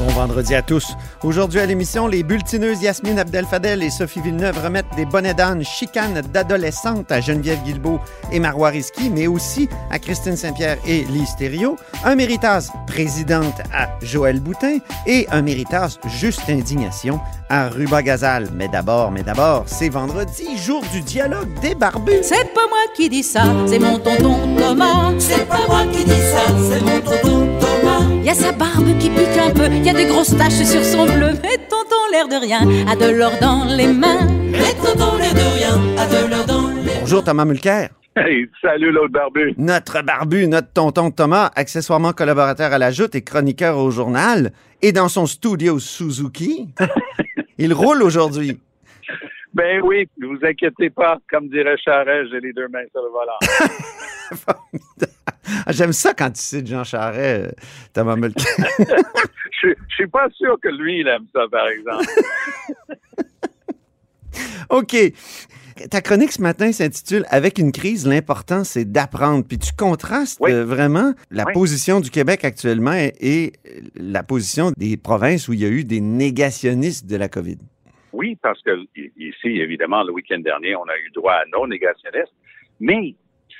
Bon vendredi à tous. Aujourd'hui à l'émission, les bulletineuses Yasmine Abdel-Fadel et Sophie Villeneuve remettent des bonnets d'âne chicanes d'adolescentes à Geneviève Guilbeault et Marois Risky, mais aussi à Christine Saint-Pierre et Lise Thériault, un méritas présidente à Joël Boutin et un méritas juste indignation à Ruba Gazal. Mais d'abord, mais d'abord, c'est vendredi, jour du dialogue des barbus. C'est pas moi qui dis ça, c'est mon tonton Thomas. C'est pas moi qui dis ça, c'est mon tonton Thomas. Y a sa barbe qui pique un peu, y a des grosses taches sur son bleu, mais tonton l'air de rien a de l'or dans les mains. Mais tonton l'air de rien a de l'or dans les Bonjour Thomas Mulcair. Hey, salut l'autre barbu. Notre barbu, notre tonton Thomas, accessoirement collaborateur à la Joute et chroniqueur au journal, et dans son studio Suzuki. Il roule aujourd'hui. Ben oui, ne vous inquiétez pas. Comme dirait Charest, j'ai les deux mains sur le volant. J'aime ça quand tu cites Jean Charest, euh, Thomas Mulcair. Je je suis pas sûr que lui, il aime ça, par exemple. OK. Ta chronique ce matin s'intitule Avec une crise, l'important, c'est d'apprendre. Puis tu contrastes Oui. euh, vraiment la Oui. position du Québec actuellement et, et la position des provinces où il y a eu des négationnistes de la COVID. Oui, parce que ici, évidemment, le week-end dernier, on a eu droit à non négationnistes, mais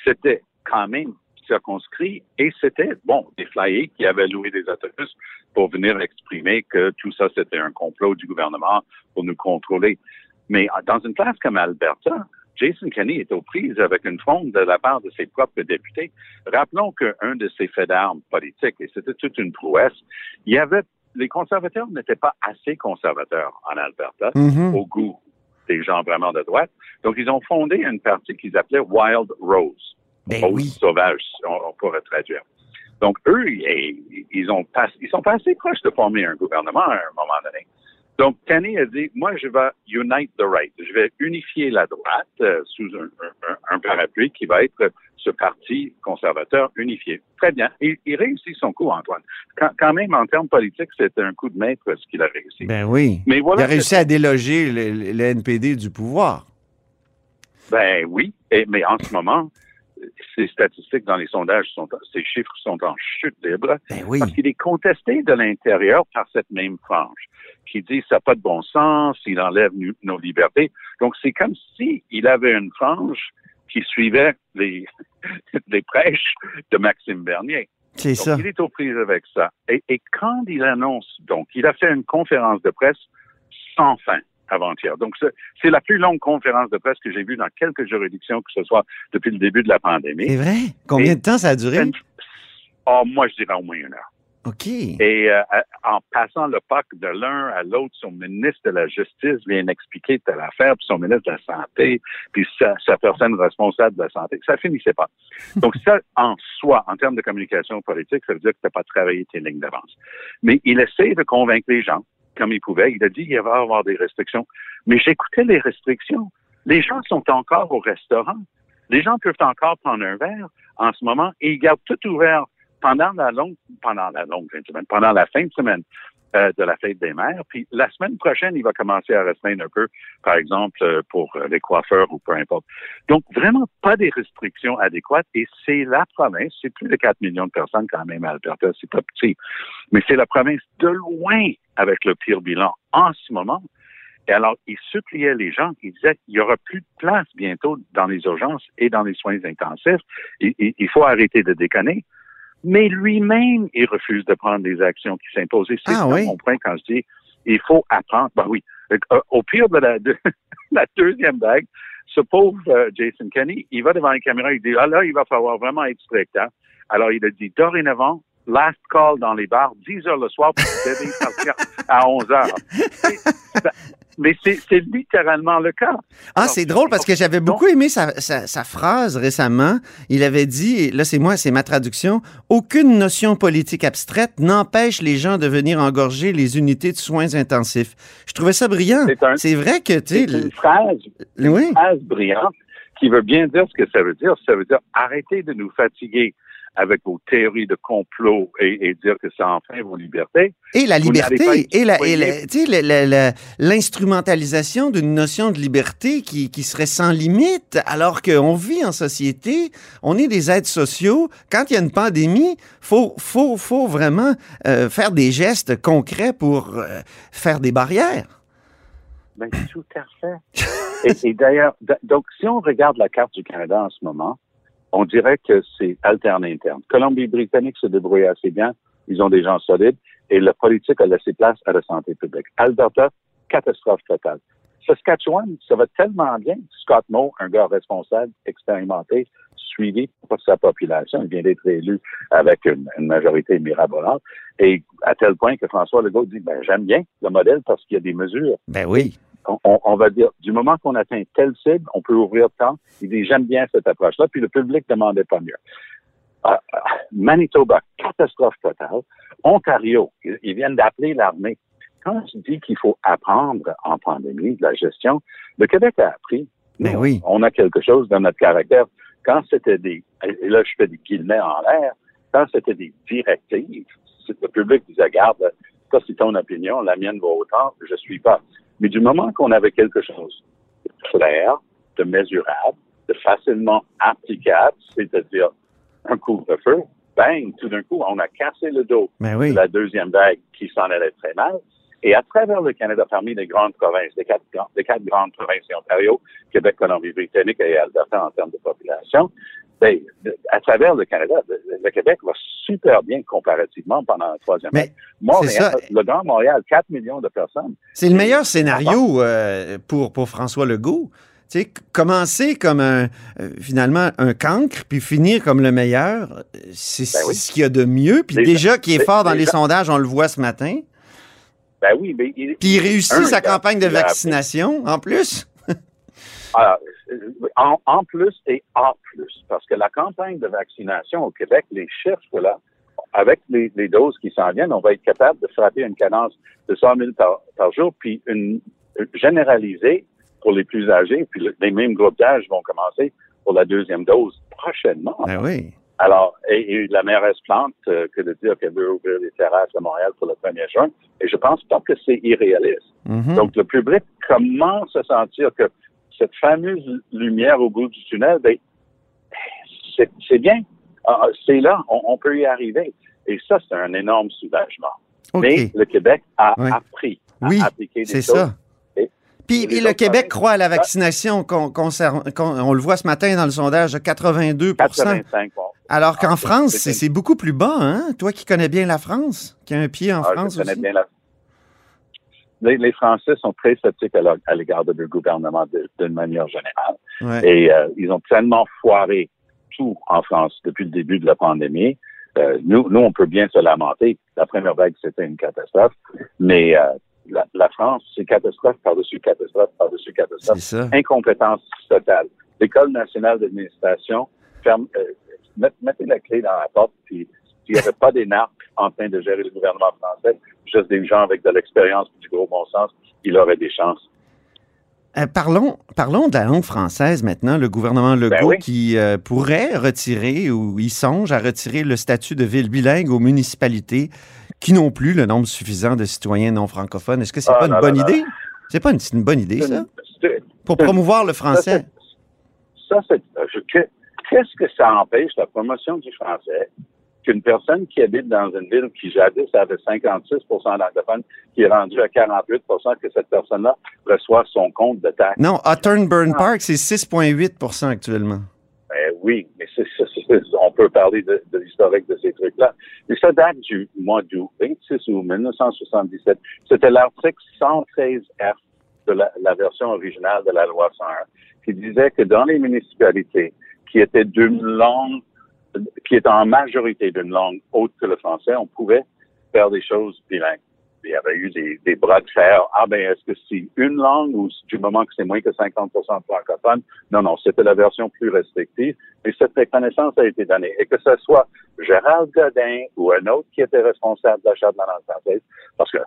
c'était quand même circonscrit et c'était, bon, des flyers qui avaient loué des autobus pour venir exprimer que tout ça, c'était un complot du gouvernement pour nous contrôler. Mais euh, dans une place comme Alberta, Jason Kenney est aux prises avec une fronde de la part de ses propres députés. Rappelons qu'un de ses faits d'armes politiques, et c'était toute une prouesse, il y avait, les conservateurs n'étaient pas assez conservateurs en Alberta Mhm. au goût des gens vraiment de droite. Donc, ils ont fondé une partie qu'ils appelaient Wild Rose. Ben Rose oui. sauvage, on, on pourrait traduire. Donc, eux, ils, ils ont pas, ils sont pas assez proches de former un gouvernement à un moment donné. Donc, Kenny a dit, moi, je vais unite the right. Je vais unifier la droite euh, sous un, un- un parapluie qui va être ce parti conservateur unifié. Très bien. Il, il réussit son coup, Antoine. Quand, quand même, en termes politiques, c'est un coup de maître ce qu'il a réussi. Ben oui. Mais voilà il a réussi à déloger le, le- le NPD du pouvoir. Ben oui, et- mais en ce moment, ces statistiques dans les sondages sont, ces chiffres sont en chute libre Ben oui. parce qu'il est contesté de l'intérieur par cette même frange qui dit ça n'a pas de bon sens, il enlève nu- nos libertés. Donc c'est comme si il avait une frange qui suivait les, les prêches de Maxime Bernier. C'est ça. il est aux prises avec ça. Et, et quand il annonce, donc, il a fait une conférence de presse sans fin avant-hier. Donc, c'est- la plus longue conférence de presse que j'ai vue dans quelques juridictions, que ce soit depuis le début de la pandémie. C'est vrai? Combien Et- de temps ça a duré? Oh, moi, je dirais au moins une heure. OK. Et euh, en passant le PAC de l'un à l'autre, son ministre de la Justice vient expliquer telle affaire, puis son ministre de la Santé, puis sa, sa personne responsable de la santé. Ça finissait pas. Donc ça, en soi, en termes de communication politique, ça veut dire que tu n'as pas travaillé tes lignes d'avance. Mais il essaie de convaincre les gens, comme il pouvait. Il a dit qu'il y avoir des restrictions. Mais j'écoutais les restrictions. Les gens sont encore au restaurant. Les gens peuvent encore prendre un verre en ce moment et ils gardent tout ouvert pendant la longue, pendant la longue semaine, pendant la fin de semaine euh, de la fête des mères. Puis la semaine prochaine, il va commencer à restreindre un peu, par exemple, euh, pour euh, les coiffeurs ou peu importe. Donc, vraiment pas des restrictions adéquates. Et c'est la province, c'est plus de 4 millions de personnes quand même à Alberta, c'est pas petit. Mais c'est la province de loin avec le pire bilan en ce moment. Et alors, il suppliait les gens, il disait qu'il n'y aura plus de place bientôt dans les urgences et dans les soins intensifs. Il, il- il faut arrêter de déconner. Mais lui-même, il refuse de prendre des actions qui s'imposent. C'est Ah ça oui? mon point quand je dis il faut apprendre. Ben oui. Euh, Au pire de la, de la deuxième vague, ce pauvre euh, Jason Kenney, il va devant les caméras, il dit Ah là, il va falloir vraiment être strict. Hein? Alors, il a dit dorénavant, last call dans les bars, 10 heures le soir, pour vous devez partir à 11 heures. Mais c'est littéralement le cas. Ah, c'est drôle parce que j'avais beaucoup aimé sa, sa- sa phrase récemment. Il avait dit, et là c'est moi, c'est ma traduction, aucune notion politique abstraite n'empêche les gens de venir engorger les unités de soins intensifs. Je trouvais ça brillant. C'est vrai que, tu une phrase oui, phrase brillante qui veut bien dire ce que ça veut dire. Ça veut dire arrêtez de nous fatiguer avec vos théories de complot et, et dire que c'est enfin vos libertés. Et la liberté, et la- et l'instrumentalisation d'une notion de liberté qui, qui serait sans limite, alors qu'on vit en société, on est des êtres sociaux. Quand il y a une pandémie, faut, faut, faut vraiment euh, faire des gestes concrets pour euh, faire des barrières. Ben, tout à fait. et et d'ailleurs, donc, si on regarde la carte du Canada en ce moment, on dirait que c'est alterné interne. Colombie-Britannique se débrouille assez bien. Ils ont des gens solides. Et la politique a laissé place à la santé publique. Alberta, catastrophe totale. Saskatchewan, ça va tellement bien. Scott Moe, un gars responsable, expérimenté, suivi par sa population, il vient d'être élu avec une, une majorité mirabolante. Et à tel point que François Legault dit, ben, j'aime bien le modèle parce qu'il y a des mesures Ben oui. On, va dire, du moment qu'on atteint telle cible, on peut ouvrir tant. Il dit, j'aime bien cette approche-là, puis le public demandait pas mieux. Ah, ah, Manitoba, catastrophe totale. Ontario, ils, viennent d'appeler l'armée. Quand je dis qu'il faut apprendre en pandémie de la gestion, le Québec a appris. Ben Nous, oui. On a quelque chose dans notre caractère. Quand c'était des, et là je fais des guillemets en l'air, quand c'était des directives, le public disait, garde, ça c'est ton opinion, la mienne va autant, je suis pas. Mais du moment qu'on avait quelque chose de clair, de mesurable, de facilement applicable, c'est-à-dire un couvre-feu, bang, tout d'un coup, on a cassé le dos Ben oui. de la deuxième vague qui s'en allait très mal. Et à travers le Canada, parmi les grandes provinces, les quatre, les quatre grandes provinces, Ontario, Québec, Colombie-Britannique et Alberta en termes de population, de- à travers le Canada, le, Québec va super bien comparativement pendant la troisième Mais vague. Montréal, le Grand Montréal, 4 millions de personnes. C'est le meilleur scénario euh, pour, pour François Legault. Tu sais, c- commencer comme un, euh, finalement un cancre, puis finir comme le meilleur, euh, c'est Ben oui. ce qu'il y a de mieux. Puis Les- déjà, qui est fort dans les sondages, on le voit ce matin. Ben oui, mais il, Puis il réussit Un, sa campagne de vaccination, en plus. Alors, euh, en, en plus et en plus, parce que la campagne de vaccination au Québec, les chiffres là, avec les, les doses qui s'en viennent, on va être capable de frapper une cadence de 100 000 par, par jour, puis une, une généralisée pour les plus âgés, puis le- les mêmes groupes d'âge vont commencer pour la deuxième dose prochainement. Ben oui. Alors, et, et la mairesse Plante euh, que de dire qu'elle veut ouvrir les terrasses à Montréal pour le 1er juin, et je pense pas que c'est irréaliste. Mhm. Donc, le public commence à sentir que cette fameuse lumière au bout du tunnel, ben, c'est bien. Ah, C'est là, on, on peut y arriver. Et ça, c'est un énorme soulagement. Mais le Québec a Ouais. appris à Oui, appliquer des c'est choses. ça. Puis et le Québec croit à la vaccination, qu'on- concerne- qu'on- on le voit ce matin dans le sondage, de 82 85 bon. Alors qu'en Ah, France, c'est beaucoup plus bas, hein? Toi qui connais bien la France, qui a un pied en Ah, France je connais aussi. bien la- Les, les Français sont très sceptiques à l'égard de leur gouvernement d'une manière générale. Ouais. Et euh, ils ont tellement foiré tout en France depuis le début de la pandémie. Euh, nous, nous, on peut bien se lamenter. La première vague, c'était une catastrophe. Mais euh, la, la France, c'est catastrophe par-dessus catastrophe par-dessus catastrophe. C'est ça. Incompétence totale. L'École nationale d'administration, ferme, euh, met- mettez la clé dans la porte, puis s'il n'y avait pas des narcs en train de gérer le gouvernement français, juste des gens avec de l'expérience et du gros bon sens, il aurait des chances. Euh, parlons, parlons de la langue française maintenant. Le gouvernement Legault Ben oui. qui euh, pourrait retirer ou il songe à retirer le statut de ville bilingue aux municipalités qui n'ont plus le nombre suffisant de citoyens non francophones. Est-ce que c'est Ah, pas une bonne non, idée? C'est pas une, une bonne idée, ça? Pour promouvoir le Ça, français. Ça, c'est. que- Qu'est-ce que ça empêche la promotion du français? Qu'une personne qui habite dans une ville qui jadis avait 56 d'anglophones, qui est rendue à 48 que cette personne-là reçoit son compte de taxe? Non, Hawthorne Burn Ah. Park, c'est 6,8% actuellement. Ben oui, mais c'est, c'est- c'est- on peut parler de, de l'historique de ces trucs-là. Mais ça date du mois d'août 26 août 1977. C'était l'article 113F de la, la version originale de la loi 101 qui disait que dans les municipalités qui étaient d'une langue, qui étaient en majorité d'une langue autre que le français, on pouvait faire des choses bilingues. Il y avait eu des, des bras de fer. Ah ben, est-ce que c'est une langue ou du moment que c'est moins que 50 de francophones? Non, non, c'était la version plus restrictive. Mais cette reconnaissance a été donnée. Et que ce soit Gérald Godin ou un autre qui était responsable de la Charte de la langue française, parce que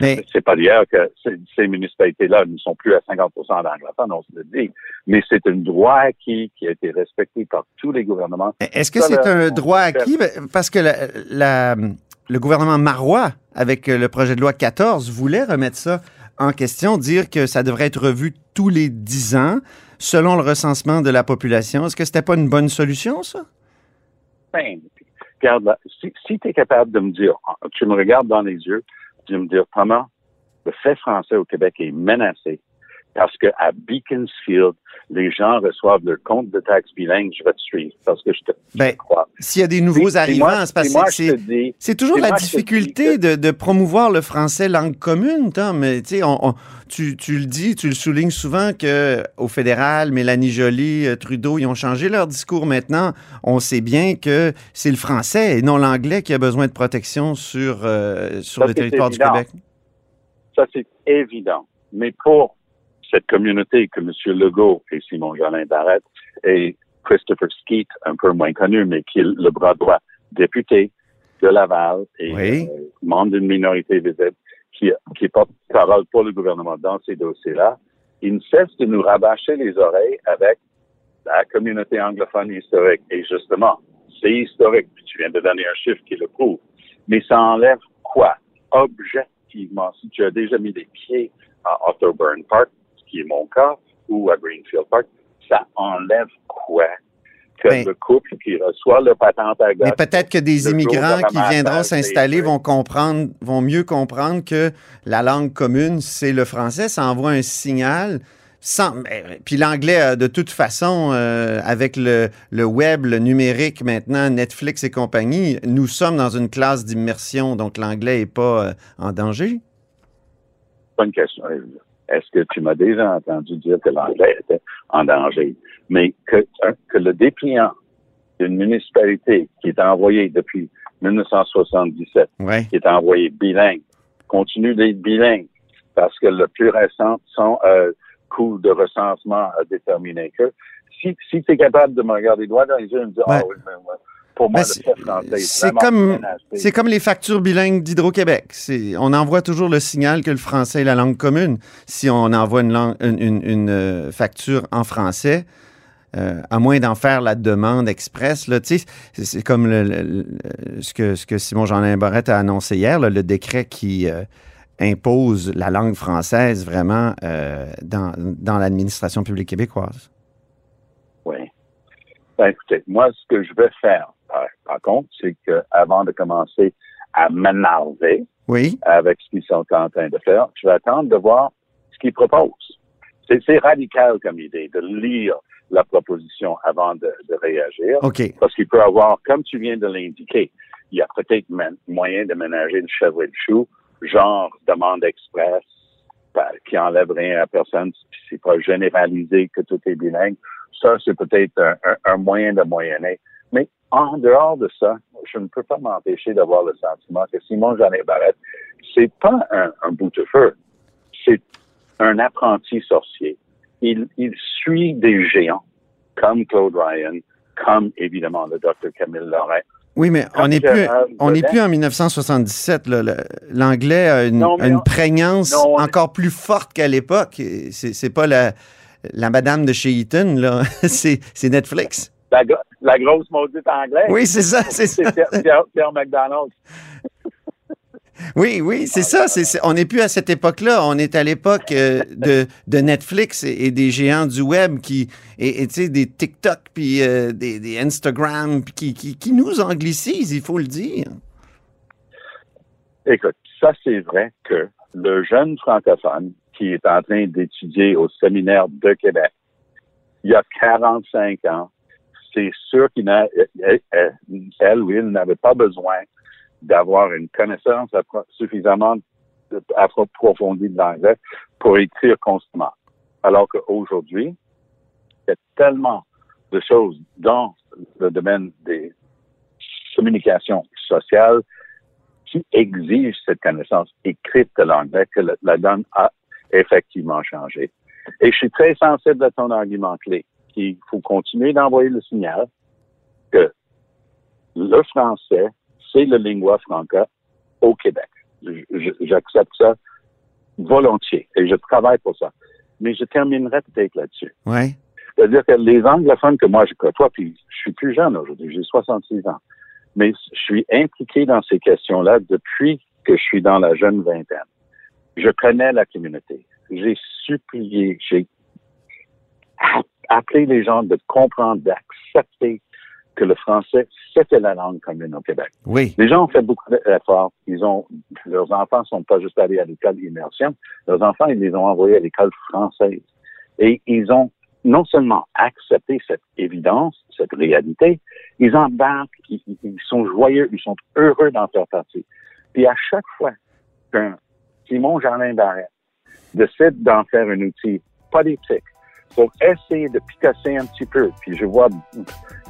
Mais- C'est pas d'hier que ces, ces municipalités-là ne sont plus à 50% d'anglophones, on se le dit. Mais c'est un droit acquis qui a été respecté par tous les gouvernements. Est-ce que c'est un droit acquis? Ben, Parce que la- la- le gouvernement marois, avec euh, le projet de loi 14, voulait remettre ça en question, dire que ça devrait être revu tous les 10 ans, selon le recensement de la population. Est-ce que c'était pas une bonne solution, ça? Ben, regarde, si, si tu es capable de me dire, tu me regardes dans les yeux, tu me dire, Thomas, le fait français au Québec est menacé parce que à Beaconsfield, les gens reçoivent leur compte de taxes bilingue, je vais te suivre parce que je te Ben, crois. S'il y a des nouveaux arrivants, c'est parce que c'est... toujours la moi, difficulté que- de, de promouvoir le français langue commune, Tom. Mais tu sais, on- on- tu, tu le dis, tu le soulignes souvent que au fédéral, Mélanie Joly, euh, Trudeau, ils ont changé leur discours maintenant. On sait bien que c'est le français et non l'anglais qui a besoin de protection sur, euh, sur Ça, le territoire du. Québec. Ça, c'est évident. Mais pour cette communauté que M. Legault et Simon Jolin Barrette et Christopher Skeet, un peu moins connu, mais qui est le bras droit député de Laval et Oui. euh, membre d'une minorité visible, qui, qui porte parole pour le gouvernement dans ces dossiers-là, il ne cesse de nous rabâcher les oreilles avec la communauté anglophone historique. Et justement, c'est historique. Puis tu viens de donner un chiffre qui le prouve. Mais ça enlève quoi? Objectivement, si tu as déjà mis les pieds à Otterburn Park, qui est mon cas, ou à Greenfield Park, ça enlève quoi? Que Ben- le couple qui reçoit le patente à Mais peut-être que des immigrants qui viendront s'installer vont comprendre, vont mieux comprendre que la langue commune, c'est le français. Ça envoie un signal. Sans, mais- puis l'anglais, de toute façon, euh, avec le, le web, le numérique maintenant, Netflix et compagnie, nous sommes dans une classe d'immersion, donc l'anglais n'est pas euh, en danger. bonne question. Est-ce que tu m'as déjà entendu dire que l'anglais était en danger? Mais que, hein, que le dépliant d'une municipalité qui est envoyé depuis 1977, Ouais. qui est envoyé bilingue, continue d'être bilingue parce que le plus récent son euh, coût de recensement a déterminé que si, si tu es capable de me regarder droit dans les yeux et me dire, Ouais. ah oui, mais, ouais, pour moi, Ben, le c'est- comme- les factures bilingues d'Hydro-Québec. On envoie toujours le signal que le français est la langue commune. Si on envoie une, langue- une- une- une, euh, facture en français, euh, à moins d'en faire la demande express, c'est- comme le- le- le- ce, que, ce que Simon Jean Barrette a annoncé hier, là, le décret qui euh, impose la langue française vraiment euh, dans, dans l'administration publique québécoise. Oui. Ben, écoutez, moi, ce que je vais faire, par, par contre, c'est que avant de commencer à m'énerver Oui, avec ce qu'ils sont en train de faire, je vais attendre de voir ce qu'ils proposent. C'est, radical comme idée de lire la proposition avant de, de réagir, parce qu'il peut avoir, comme tu viens de l'indiquer, il y a peut-être moyen de ménager le chèvre et le chou, genre demande express, qui enlève rien à personne, c'est pas généralisé que tout est bilingue. Ça, c'est peut-être un, un- un moyen de moyenner. Mais en dehors de ça, je ne peux pas m'empêcher d'avoir le sentiment que Simon Jean Barrette, c'est pas un, un bout-de-feu. C'est un apprenti sorcier. Il, il suit des géants, comme Claude Ryan, comme évidemment le Dr. Camille Lorrain. Oui, mais on n'est plus, on Godin. plus en 1977. là. Le- L'anglais a une, Non, mais a une on- prégnance non, on- encore plus forte qu'à l'époque. C'est pas la, la madame de chez Eaton, c'est Netflix. La, gro- la grosse maudite anglaise. Oui, c'est ça, c'est ça. Pierre, Pierre, McDonald. Oui, oui, c'est ça. on n'est plus à cette époque-là. On est à l'époque euh, de, de Netflix et, et des géants du web qui, et et, tu sais, des TikTok puis euh, des, des Instagram qui, qui nous anglicisent, il faut le dire. Écoute, ça c'est vrai que le jeune francophone qui est en train d'étudier au séminaire de Québec, il y a 45 ans, c'est sûr qu'il n'a, elle, elle- elle n'avait pas besoin d'avoir une connaissance suffisamment approfondie de l'anglais pour écrire constamment. Alors qu'aujourd'hui, il y a tellement de choses dans le domaine des communications sociales qui exige cette connaissance écrite de l'anglais que la donne a effectivement changé. Et je suis très sensible à ton argument clé, qu'il faut continuer d'envoyer le signal que le français, c'est le lingua franca au Québec. J'accepte ça volontiers et je travaille pour ça. Mais je terminerai peut-être là-dessus. Ouais. C'est-à-dire que les anglophones que moi je côtoie, puis je suis plus jeune aujourd'hui, j'ai 66 ans, mais je suis impliqué dans ces questions-là depuis que je suis dans la jeune vingtaine. Je connais la communauté. J'ai supplié, j'ai appelé les gens de comprendre, d'accepter que le français, c'était la langue commune au Québec. Oui. Les gens ont fait beaucoup d'efforts. Ils ont, leurs enfants sont pas juste allés à l'école immersion. Leurs enfants, ils les ont envoyés à l'école française. Et ils ont non seulement accepté cette évidence, cette réalité, ils embarquent, ils, ils sont joyeux, ils sont heureux d'en faire partie. Puis à chaque fois qu'un Simon Jardin Barrette décide d'en faire un outil politique pour essayer de picasser un petit peu. Puis je vois,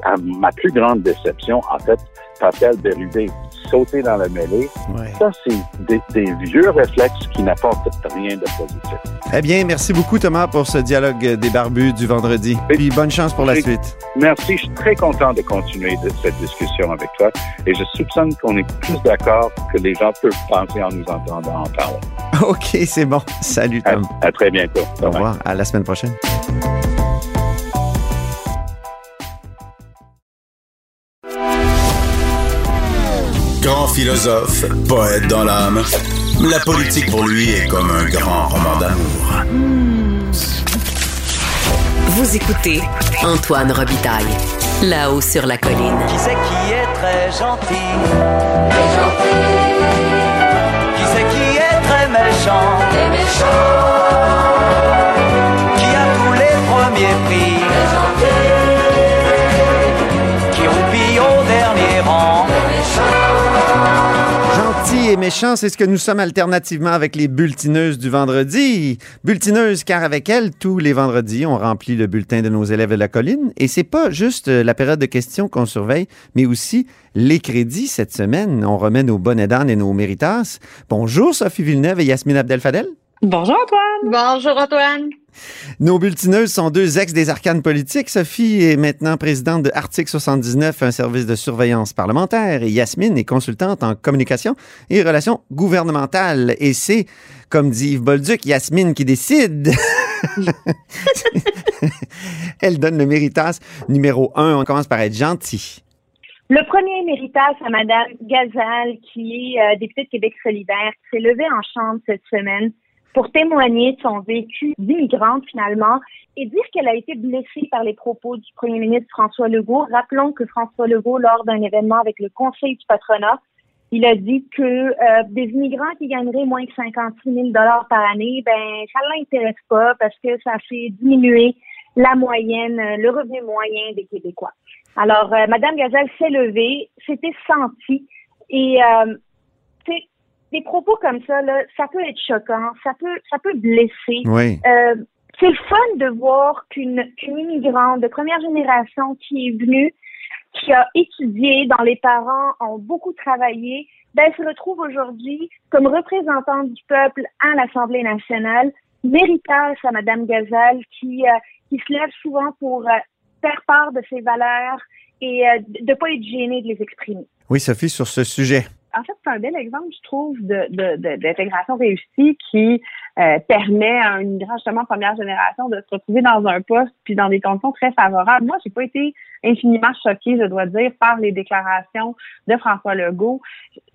à ma plus grande déception, en fait, Pascal Bérubé sauter dans la mêlée. Ouais. Ça, c'est des, des vieux réflexes qui n'apportent rien de positif. Eh bien, merci beaucoup, Thomas, pour ce dialogue des barbus du vendredi. Puis bonne chance pour la suite. Merci, je suis très content de continuer de- cette discussion avec toi et je soupçonne qu'on est plus d'accord que les gens peuvent penser en nous entendant en parler. OK, c'est bon. Salut, Tom. à très bientôt. Au revoir. À la semaine prochaine. Grand philosophe, poète dans l'âme, la politique pour lui est comme un grand roman d'amour. Vous écoutez Antoine Robitaille, là-haut sur la colline. Qui c'est qui est très gentil? Qui c'est qui est très méchant? Qui Gentil et méchant, c'est ce que nous sommes alternativement avec les bulletineuses du vendredi. Bulletineuses car avec elles, tous les vendredis, on remplit le bulletin de nos élèves de la colline. Et c'est pas juste euh, la période de questions qu'on surveille, mais aussi les crédits cette semaine. On remet nos bonnets d'âne et nos méritas. Bonjour Sophie Villeneuve et Yasmine Abdel-Fadel. Bonjour Antoine. Bonjour Antoine. Nos bulletineuses sont deux ex des arcanes politiques. Sophie est maintenant présidente de Article 79, un service de surveillance parlementaire, et Yasmine est consultante en communication et relations gouvernementales. Et c'est, comme dit Yves Bolduc, Yasmine qui décide. Elle donne le méritas numéro un. On commence par être gentil. Le premier méritage à Madame Gazal, qui est euh, députée de Québec solidaire, qui s'est levée en chambre cette semaine pour témoigner de son vécu d'immigrante finalement et dire qu'elle a été blessée par les propos du premier ministre François Legault. Rappelons que François Legault, lors d'un événement avec le Conseil du patronat, il a dit que euh, des immigrants qui gagneraient moins que 56 000 dollars par année, ben ça l'intéresse pas parce que ça fait diminuer la moyenne, euh, le revenu moyen des Québécois. Alors, euh, Madame Gazelle s'est levée, c'était senti et euh, des propos comme ça là, ça peut être choquant, ça peut ça peut blesser. Oui. Euh, c'est le fun de voir qu'une qu'une immigrante de première génération qui est venue, qui a étudié, dont les parents ont beaucoup travaillé, ben, se retrouve aujourd'hui comme représentante du peuple à l'Assemblée nationale. Méritage à Madame Gazal qui, euh, qui se lève souvent pour euh, faire part de ses valeurs et euh, de ne pas être gênée de les exprimer. Oui, Sophie, sur ce sujet. En fait, c'est un bel exemple, je trouve, de, de, de- d'intégration réussie qui euh, permet à un immigrant justement première génération de se retrouver dans un poste puis dans des conditions très favorables. Moi, j'ai pas été infiniment choquée, je dois dire, par les déclarations de François Legault.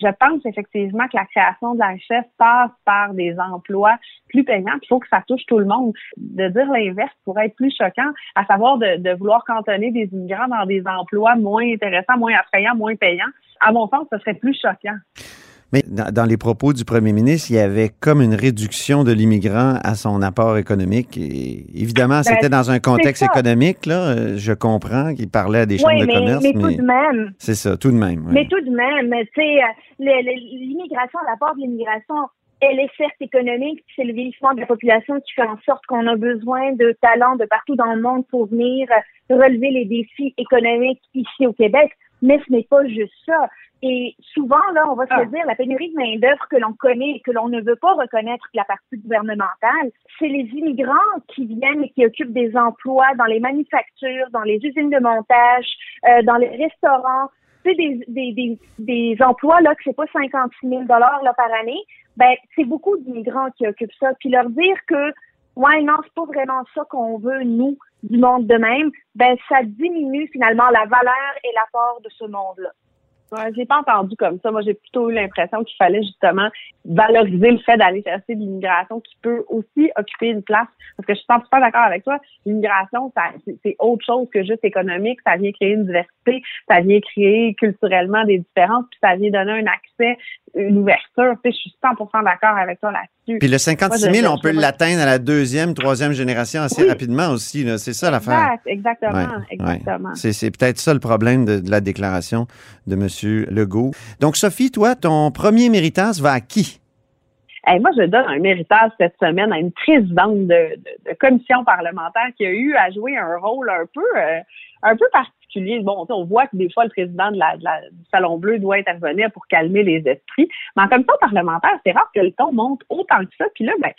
Je pense effectivement que la création de la richesse passe par des emplois plus payants. Il faut que ça touche tout le monde. De dire l'inverse pourrait être plus choquant, à savoir de, de vouloir cantonner des immigrants dans des emplois moins intéressants, moins attrayants, moins payants. À mon sens, ce serait plus choquant. Mais dans, dans les propos du premier ministre, il y avait comme une réduction de l'immigrant à son apport économique. Et évidemment, Ben, c'était dans un contexte économique. Là, Euh, je comprends qu'il parlait à des chambres Oui, de mais, commerce, mais mais, tout de même, c'est ça, tout de même. ouais. Mais tout de même, tu sais, euh, l'immigration, l'apport de l'immigration, elle est certes économique, c'est le vieillissement de la population qui fait en sorte qu'on a besoin de talents de partout dans le monde pour venir relever les défis économiques ici au Québec, mais ce n'est pas juste ça. Et souvent, là, on va se Ah. dire, la pénurie de main-d'œuvre que l'on connaît et que l'on ne veut pas reconnaître de la partie gouvernementale, c'est les immigrants qui viennent et qui occupent des emplois dans les manufactures, dans les usines de montage, euh, dans les restaurants, sais, des, des, des, des emplois là que c'est pas 56 000 dollars par année, ben c'est beaucoup d'immigrants qui occupent ça. Puis leur dire que ouais non c'est pas vraiment ça qu'on veut nous du monde de même, ben ça diminue finalement la valeur et l'apport de ce monde-là. Ouais, j'ai pas entendu comme ça. Moi, j'ai plutôt eu l'impression qu'il fallait justement valoriser le fait d'aller chercher de l'immigration qui peut aussi occuper une place. Parce que je suis pas d'accord avec toi. L'immigration, c'est autre chose que juste économique. Ça vient créer une diversité, ça vient créer culturellement des différences, puis ça vient donner un accès, une ouverture. Tu sais, je suis 100% d'accord avec toi là-dessus. Puis le 56 Moi, je- 000, on peut l'atteindre à la deuxième, troisième génération assez Oui. rapidement aussi. là. C'est ça l'affaire. Exact, exactement, Ouais, exactement. C'est, c'est peut-être ça le problème de, de la déclaration de M. Legault. Donc, Sophie, toi, ton premier méritas va à qui? Hey, moi, je donne un méritage cette semaine à une présidente de, de- de commission parlementaire qui a eu à jouer un rôle un peu euh, un peu particulier. Bon, on voit que des fois, le président de la, de la- du Salon Bleu doit intervenir pour calmer les esprits. Mais en commission parlementaire, c'est rare que le ton monte autant que ça. Puis là, ben,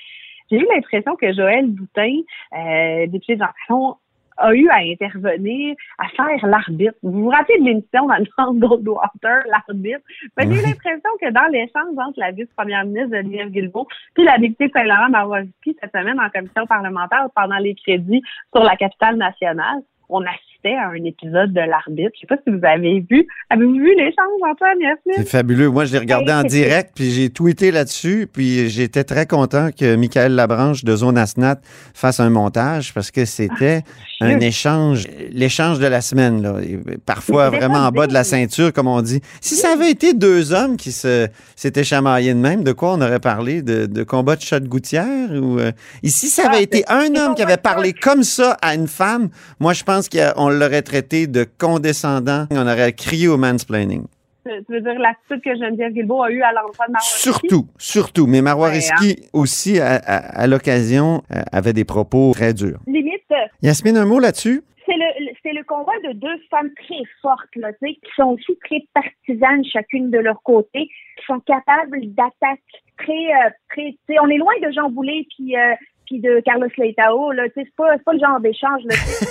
j'ai eu l'impression que Joël Boutin, euh, député de Jean a eu à intervenir, à faire l'arbitre. Vous vous rappelez de l'émission dans le centre Goldwater, l'arbitre? Ben, j'ai eu l'impression que dans l'échange entre la vice-première ministre Geneviève Guilbeault puis la députée Saint-Laurent Marowiecki cette semaine en commission parlementaire pendant les crédits sur la capitale nationale, on à un épisode de l'arbitre. Je sais pas si vous avez vu. Avez-vous vu l'échange, Antoine, Yasmine? C'est fabuleux. Moi, je l'ai regardé en direct, puis j'ai tweeté là-dessus, puis j'étais très content que Michael Labranche de Zone Asnat fasse un montage parce que c'était un Dieu. échange, l'échange de la semaine, là. Parfois vraiment en bas de la ceinture, comme on dit. Si ça avait été deux hommes qui s'étaient chamaillés de même, de quoi on aurait parlé? De, de combat de chat de gouttière? Ou, euh, Ici, ça avait Ah, été un homme qui avait parlé comme ça à une femme. Moi, je pense qu'on l'aurait traité de condescendant. On aurait crié au mansplaining. Tu veux dire l'attitude que Geneviève Guilbeault a eue à l'endroit de Marowiecki? Surtout, surtout. Mais Marois Ouais, Risky aussi, à, à- à l'occasion, euh, avait des propos très durs. Limite, Yasmine, un mot là-dessus? c'est le, le- c'est le combat de deux femmes très fortes, là, tu sais, qui sont aussi très partisanes chacune de leur côté, qui sont capables d'attaques très, euh, très, on est loin de Jean Boulet puis euh, puis de Carlos Leitao, là, c'est pas, c'est pas le genre d'échange.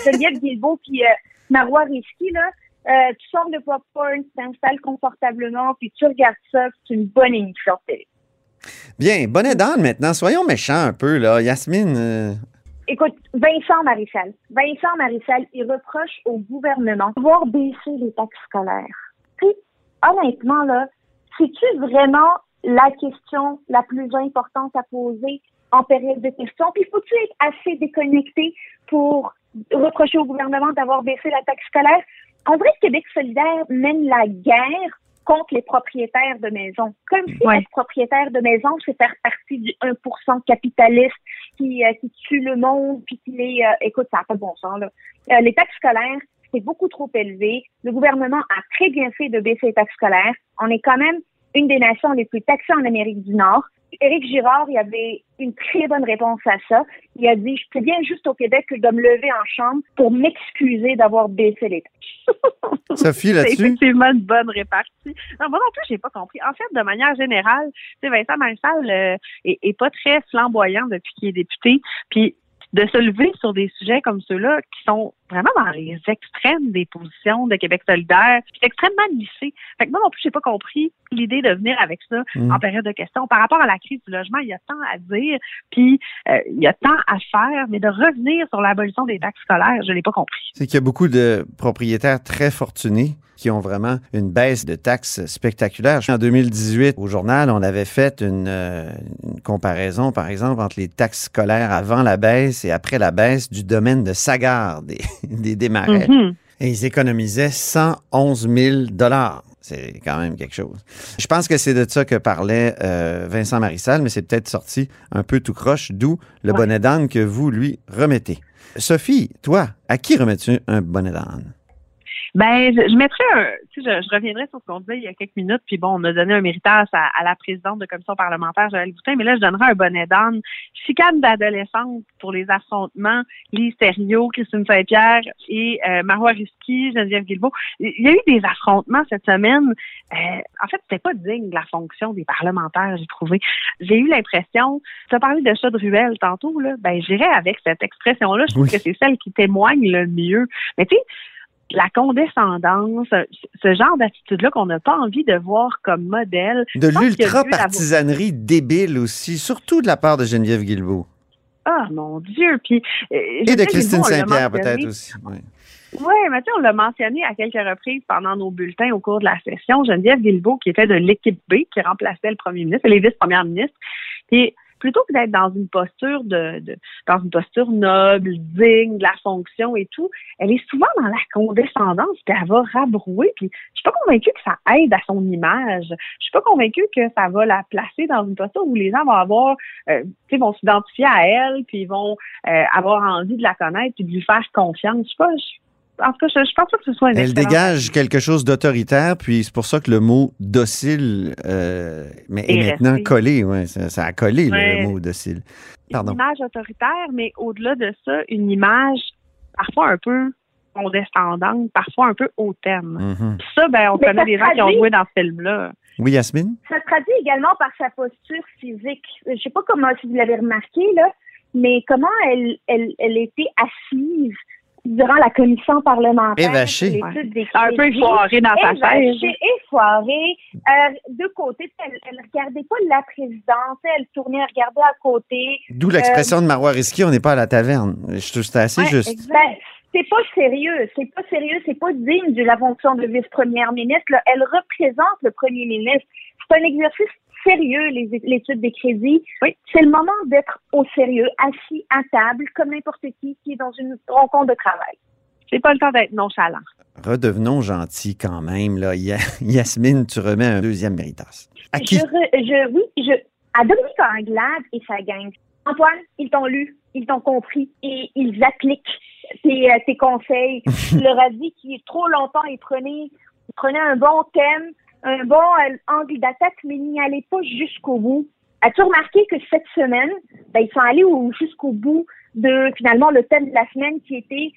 Geneviève Guilbeault puis euh, Marois Risky, là, euh, tu sors de popcorn, tu t'installes confortablement, puis tu regardes ça, c'est une bonne émission de télé. Bien, bonnet d'âne maintenant. Soyons méchants un peu, là. Yasmine, euh, Écoute, Vincent Marissal. Vincent Marissal, il reproche au gouvernement d'avoir baissé les taxes scolaires. Puis, honnêtement, là, c'est-tu vraiment la question la plus importante à poser en période de questions? Puis, faut-tu être assez déconnecté pour reprocher au gouvernement d'avoir baissé la taxe scolaire? En vrai, Québec solidaire mène la guerre contre les propriétaires de maisons. Comme si Ouais. être propriétaire de maison, c'est faire partie du 1% capitaliste qui, euh, qui tue le monde, puis qui les... euh, écoute, ça n'a pas de bon sens, là. Euh, les taxes scolaires, c'est beaucoup trop élevé. Le gouvernement a très bien fait de baisser les taxes scolaires. On est quand même une des nations les plus taxées en Amérique du Nord. Éric Girard, il avait une très bonne réponse à ça. Il a dit, je peux bien juste au Québec que je dois me lever en chambre pour m'excuser d'avoir baissé les taxes. Sophie, C'est là-dessus? effectivement une bonne répartie. Non, moi non plus, j'ai pas compris. En fait, de manière générale, tu sais, Vincent Marissal euh, est, est pas très flamboyant depuis qu'il est député. Puis de se lever sur des sujets comme ceux-là qui sont vraiment dans les extrêmes des positions de Québec solidaire, c'est extrêmement lissé. Fait que moi non plus, j'ai pas compris l'idée de venir avec ça Mm. en période de questions. Par rapport à la crise du logement, il y a tant à dire, puis euh, il y a tant à faire, mais de revenir sur l'abolition des taxes scolaires, je l'ai pas compris. C'est qu'il y a beaucoup de propriétaires très fortunés qui ont vraiment une baisse de taxes spectaculaire. En 2018, au journal, on avait fait une, euh, une comparaison, par exemple, entre les taxes scolaires avant la baisse et après la baisse du domaine de Sagar, des, des. Mhm. Et ils économisaient 111 000 dollars. C'est quand même quelque chose. Je pense que c'est de ça que parlait euh, Vincent Marissal, mais c'est peut-être sorti un peu tout croche, d'où le Ouais. bonnet d'âne que vous lui remettez. Sophie, toi, à qui remets-tu un bonnet d'âne? Ben, je, je mettrais un, tu sais, je, je reviendrai sur ce qu'on disait il y a quelques minutes, puis bon, on a donné un méritage à, à la présidente de commission parlementaire, Joël Boutin, mais là, je donnerai un bonnet d'âne. Chicane d'adolescentes pour les affrontements, Lise Thériault, Christine Saint-Pierre et euh, Marois Risky, Geneviève Guilbeault. Il y a eu des affrontements cette semaine. Euh, en fait, c'était pas digne de la fonction des parlementaires, j'ai trouvé. J'ai eu l'impression, tu as parlé de chat de ruelle tantôt, là, ben, j'irais avec cette expression-là. Je trouve Oui. que c'est celle qui témoigne le mieux. Mais tu sais, la condescendance, ce genre d'attitude-là qu'on n'a pas envie de voir comme modèle. De l'ultra-partisanerie débile aussi, surtout de la part de Geneviève Guilbeault. Ah, mon Dieu! Puis, euh, Et de Christine Saint-Pierre, peut-être aussi. oui. Oui, mais tu sais, on l'a mentionné à quelques reprises pendant nos bulletins au cours de la session. Geneviève Guilbeault, qui était de l'équipe B, qui remplaçait le premier ministre, les vice-premières ministres. Puis, plutôt que d'être dans une posture de, de- dans une posture noble, digne de la fonction et tout, elle est souvent dans la condescendance, puis elle va rabrouer. Puis, je suis pas convaincue que ça aide à son image. Je suis pas convaincue que ça va la placer dans une posture où les gens vont avoir, euh, tu sais, vont s'identifier à elle, puis vont euh, avoir envie de la connaître, puis de lui faire confiance. Je sais pas. je- en tout cas, je, je pense pas que ce soit une Elle dégage quelque chose d'autoritaire, puis c'est pour ça que le mot docile euh, mais est Est maintenant resté. collé. Ouais, ça, ça a collé le- Ouais. le mot docile. Pardon. une image autoritaire, mais au-delà de ça, une image parfois un peu condescendante, parfois un peu hautaine. Puis ça, ben, on Mais connaît des gens qui ont joué dans ce film-là. Oui, Yasmine? Ça se traduit également par sa posture physique. Je sais pas comment si vous l'avez remarqué là, mais comment elle, elle, elle était assise durant la commission parlementaire. L'étude des Un peu effoirée dans sa chaise. Effoirée. Euh, de côté, elle, elle regardait pas la présidente, elle tournait, elle regardait à côté. D'où l'expression de Marois Risky, on n'est pas à la taverne. Je trouve que c'était assez Ouais, juste. exact. Ben, c'est pas sérieux, c'est pas sérieux, c'est pas digne de la fonction de vice-première ministre. là. Elle représente le premier ministre. C'est un exercice sérieux, les- l'étude des crédits. Oui. C'est le moment d'être au sérieux, assis à table, comme n'importe qui qui est dans une rencontre de travail. C'est pas le temps d'être nonchalant. Redevenons gentils quand même. Là. Ya- Yasmine, tu remets un deuxième méritas. À qui? Je, re- je, oui, je, à Dominique Anglade et sa gang. Antoine, ils t'ont lu, ils t'ont compris et ils appliquent tes, euh, tes conseils. tu leur as dit qu'il est trop longtemps, ils prenaient, ils prenaient un bon thème, un bon euh, angle d'attaque, mais n'y allaient pas jusqu'au bout. As-tu remarqué que cette semaine, ben, ils sont allés au- jusqu'au bout de finalement le thème de la semaine qui était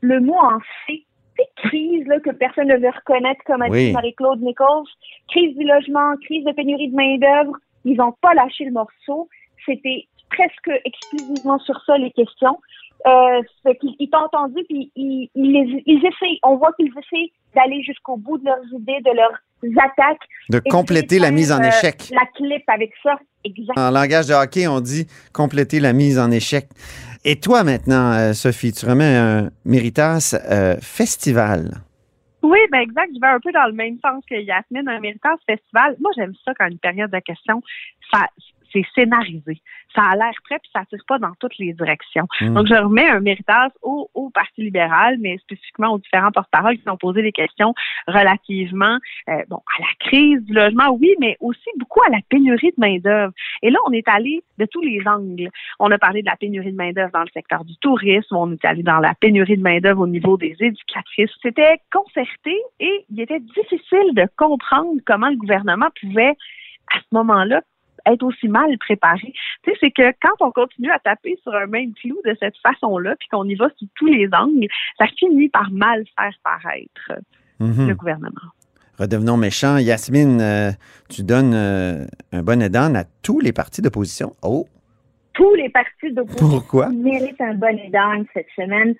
le mot en C. Cette crise là, que personne ne veut reconnaître, comme a Oui. dit Marie-Claude Nichols. Crise du logement, crise de pénurie de main-d'œuvre. Ils n'ont pas lâché le morceau. C'était presque exclusivement sur ça les questions. Euh, qu'ils ils t'ont entendu, puis ils, ils, ils essaient, on voit qu'ils essaient d'aller jusqu'au bout de leurs idées, de leurs attaques. De compléter la mise en euh, échec. La clip avec ça, exact. En langage de hockey, on dit compléter la mise en échec. Et toi maintenant, euh, Sophie, tu remets un méritas euh, festival. Oui, ben exact. Je vais un peu dans le même sens que Yasmine, un méritage festival. Moi, j'aime ça quand une période de questions, ça, c'est scénarisé. Ça a l'air prêt, puis ça tire pas dans toutes les directions. Mm. Donc, je remets un méritage au, au Parti libéral, mais spécifiquement aux différents porte-paroles qui ont posé des questions relativement euh, bon à la crise du logement, oui, mais aussi beaucoup à la pénurie de main-d'œuvre. Et là, on est allé de tous les angles. On a parlé de la pénurie de main-d'œuvre dans le secteur du tourisme, on est allé dans la pénurie de main-d'œuvre au niveau des éducatrices. C'était concerté et il était difficile de comprendre comment le gouvernement pouvait, à ce moment-là, être aussi mal préparé. Tu sais, c'est que quand on continue à taper sur un même clou de cette façon-là, puis qu'on y va sous tous les angles, ça finit par mal faire paraître Mhm. le gouvernement. Redevenons méchants. Yasmine, euh, tu donnes euh, un bon aidant à tous les partis d'opposition. Oh, Tous les partis d'opposition pourquoi? méritent un bon aidant cette semaine.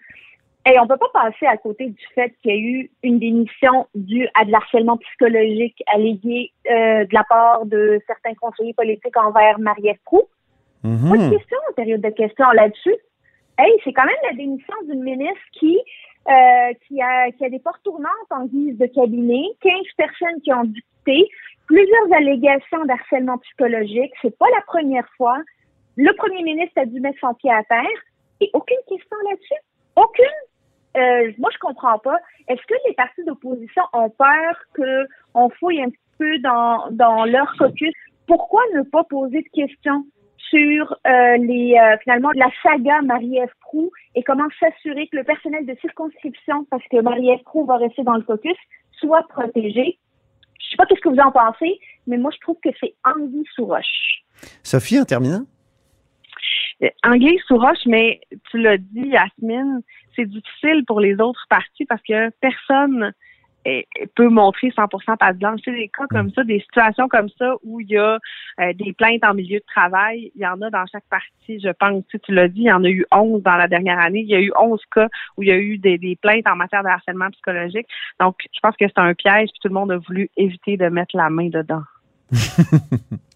Et on peut pas passer à côté du fait qu'il y a eu une démission due à de l'harcèlement psychologique allégué euh, de la part de certains conseillers politiques envers Marie-Ève Proulx. Mhm. Pas de question en période de questions là-dessus. Hey, c'est quand même la démission d'une ministre qui euh, qui a qui a des portes tournantes en guise de cabinet, 15 personnes qui ont dicté, plusieurs allégations d'harcèlement psychologique. C'est pas la première fois. Le premier ministre a dû mettre son pied à terre et aucune question là-dessus. Aucune. Euh, moi, je comprends pas. Est-ce que les partis d'opposition ont peur que on fouille un petit peu dans, dans leur caucus? Pourquoi ne pas poser de questions sur euh, les euh, finalement la saga Marie-Ève Proux et comment s'assurer que le personnel de circonscription, parce que Marie-Ève Proux va rester dans le caucus, soit protégé? Je sais pas qu'est-ce que vous en pensez, mais moi, je trouve que c'est anguille sous roche. Sophie, en terminant? Anguille sous roche, mais tu l'as dit, Yasmine, c'est difficile pour les autres partis parce que personne peut montrer 100% passe blanche. Tu sais, des cas comme ça, des situations comme ça où il y a euh, des plaintes en milieu de travail, il y en a dans chaque partie, je pense. Tu, sais, tu l'as dit, il y en a eu 11 dans la dernière année. Il y a eu 11 cas où il y a eu des, des plaintes en matière de harcèlement psychologique. Donc, je pense que c'est un piège, puis tout le monde a voulu éviter de mettre la main dedans.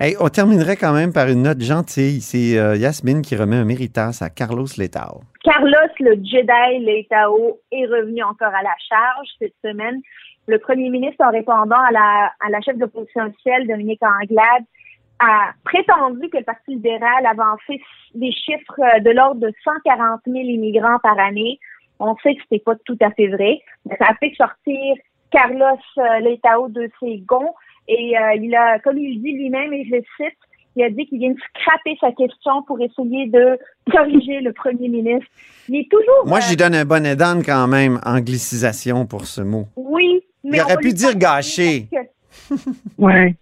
Hey, on terminerait quand même par une note gentille. C'est euh, Yasmine qui remet un méritas à Carlos Letao. Carlos, le Jedi Leitao, est revenu encore à la charge cette semaine. Le premier ministre, en répondant à la, à la chef d'opposition officielle, Dominique Anglade, a prétendu que le Parti libéral avançait des chiffres euh, de l'ordre de 140 000 immigrants par année. On sait que c'était pas tout à fait vrai. Ça a fait sortir Carlos euh, Leitao de ses gonds et euh, il a, comme il dit lui-même, et je le cite, il a dit qu'il vient de scraper sa question pour essayer de corriger le premier ministre. Il est toujours. Moi, euh, j'y donne un bonnet d'âne quand même, anglicisation pour ce mot. Oui, mais Il aurait pu dire parce que- Ouais.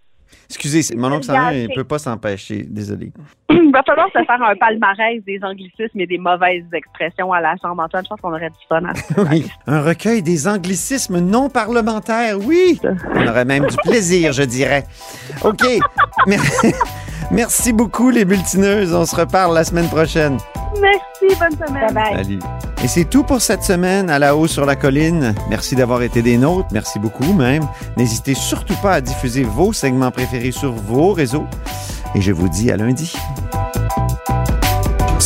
Excusez, mon oncle Sandrine, il ne peut pas s'empêcher. Désolé. Il va falloir se faire un palmarès des anglicismes et des mauvaises expressions à la Chambre. Antoine, je pense qu'on aurait du fun à Oui, un recueil des anglicismes non parlementaires, oui. On aurait même du plaisir, je dirais. OK. Mer- Merci beaucoup, les bulletineuses. On se reparle la semaine prochaine. Merci, bonne semaine. Bye bye. Salut. Et c'est tout pour cette semaine à la haut sur la colline. Merci d'avoir été des nôtres. Merci beaucoup même. N'hésitez surtout pas à diffuser vos segments préférés sur vos réseaux. Et je vous dis à lundi.